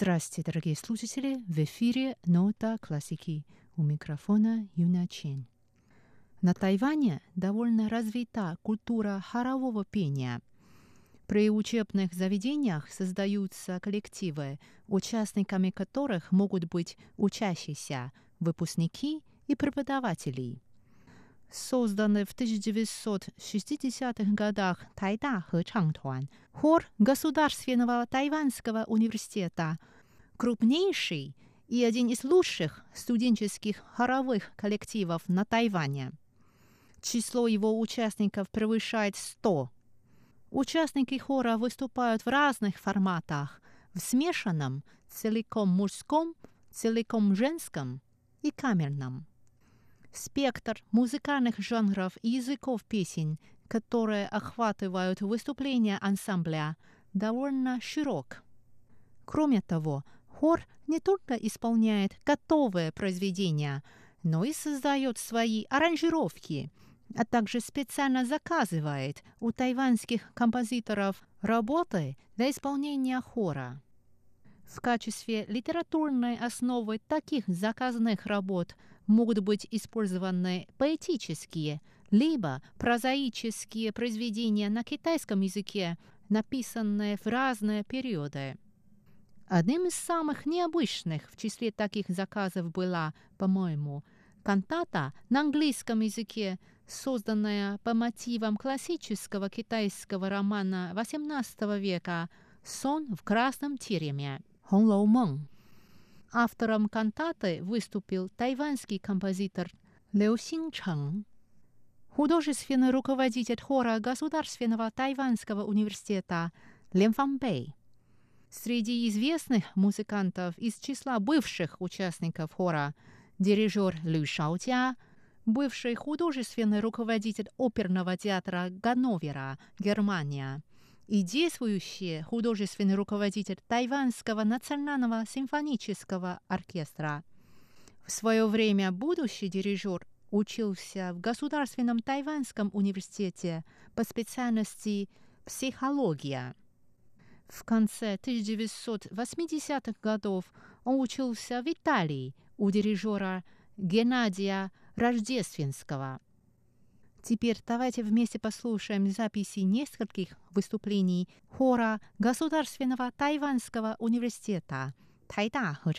Здравствуйте, дорогие слушатели! В эфире «Нота классики». У микрофона Юна Чен. На Тайване довольно развита культура хорового пения. При учебных заведениях создаются коллективы, участниками которых могут быть учащиеся, выпускники и преподаватели. Созданный в 1960-х годах Тайда Хэчангтуан, хор Государственного тайванского университета, крупнейший и один из лучших студенческих хоровых коллективов на Тайване. Число его участников превышает 100. Участники хора выступают в разных форматах, в смешанном, целиком мужском, целиком женском и камерном. Спектр музыкальных жанров и языков песен, которые охватывают выступления ансамбля, довольно широк. Кроме того, хор не только исполняет готовые произведения, но и создает свои аранжировки, а также специально заказывает у тайванских композиторов работы для исполнения хора. В качестве литературной основы таких заказанных работ – могут быть использованы поэтические, либо прозаические произведения на китайском языке, написанные в разные периоды. Одним из самых необычных в числе таких заказов была, по-моему, кантата на английском языке, созданная по мотивам классического китайского романа XVIII века «Сон в красном тереме» «红楼梦». Автором кантаты выступил тайванский композитор Лео Синчэн. Художественный руководитель хора Государственного тайванского университета Лен Фан Бэй. Среди известных музыкантов из числа бывших участников хора дирижер Лю Шаотя, бывший художественный руководитель оперного театра Ганновера, Германия – и действующий художественный руководитель Тайванского национального симфонического оркестра. В свое время будущий дирижер учился в Государственном тайванском университете по специальности психология. В конце 1980-х годов он учился в Италии у дирижера Геннадия Рождественского – Теперь давайте вместе послушаем записи нескольких выступлений хора Государственного тайванского университета Тайда 合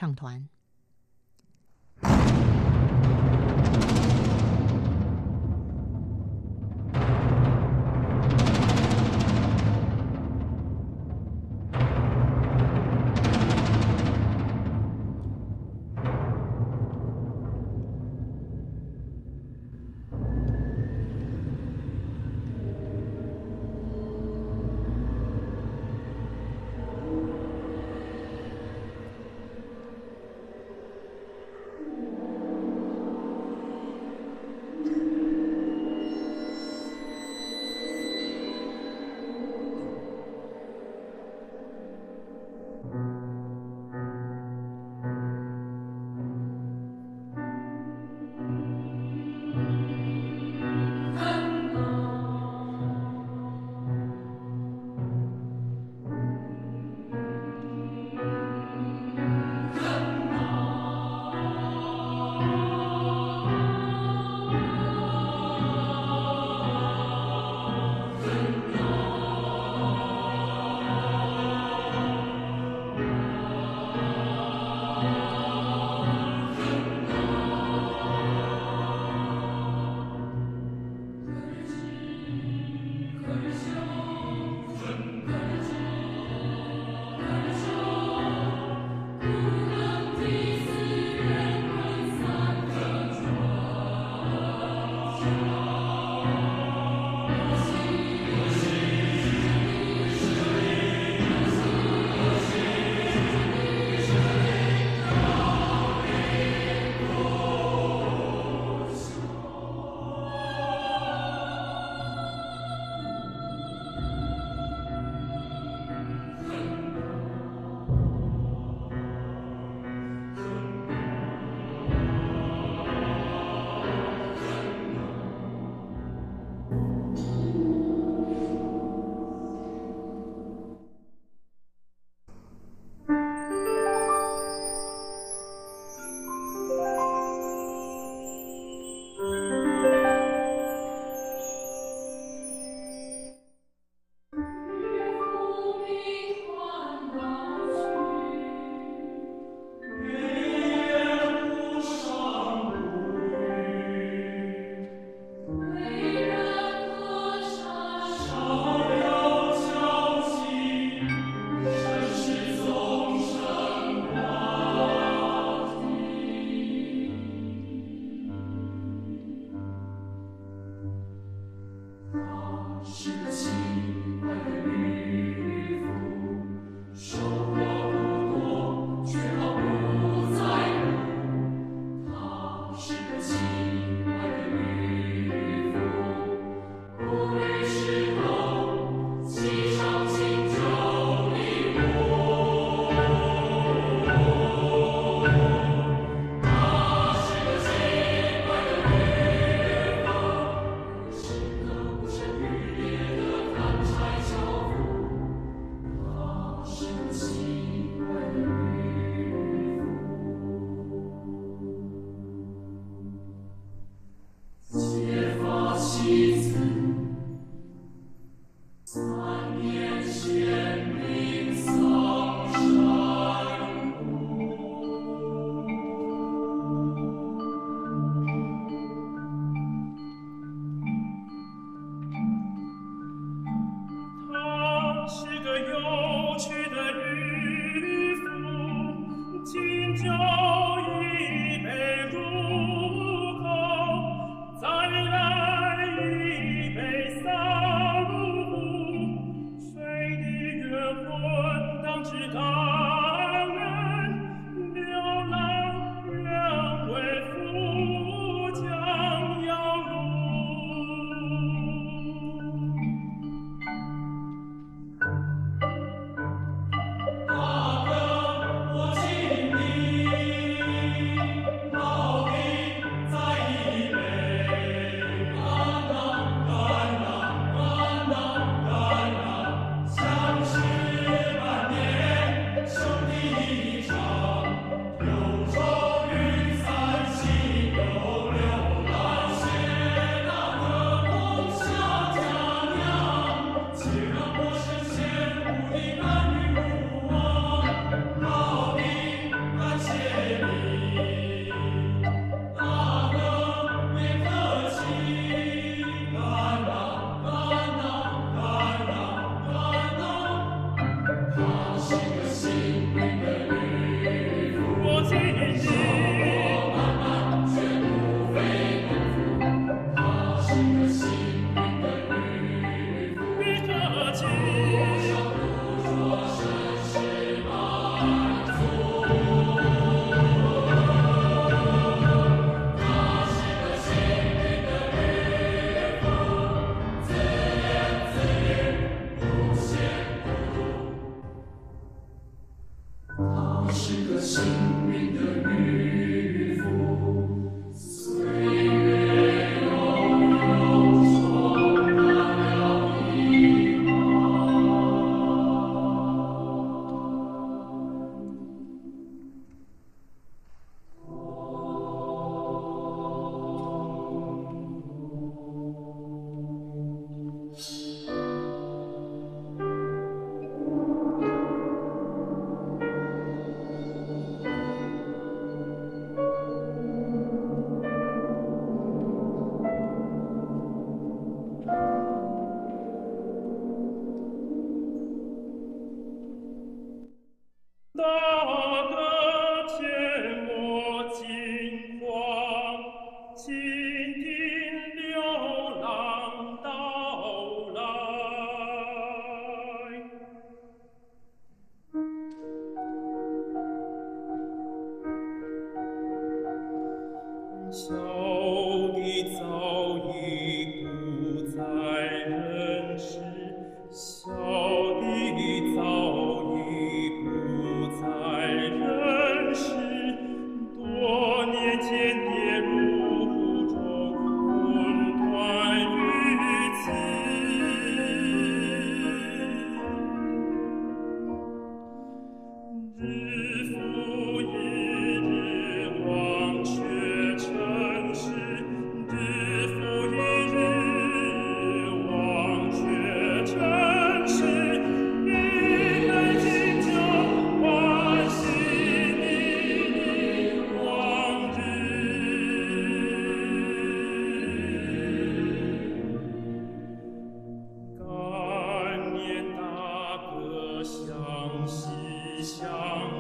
想。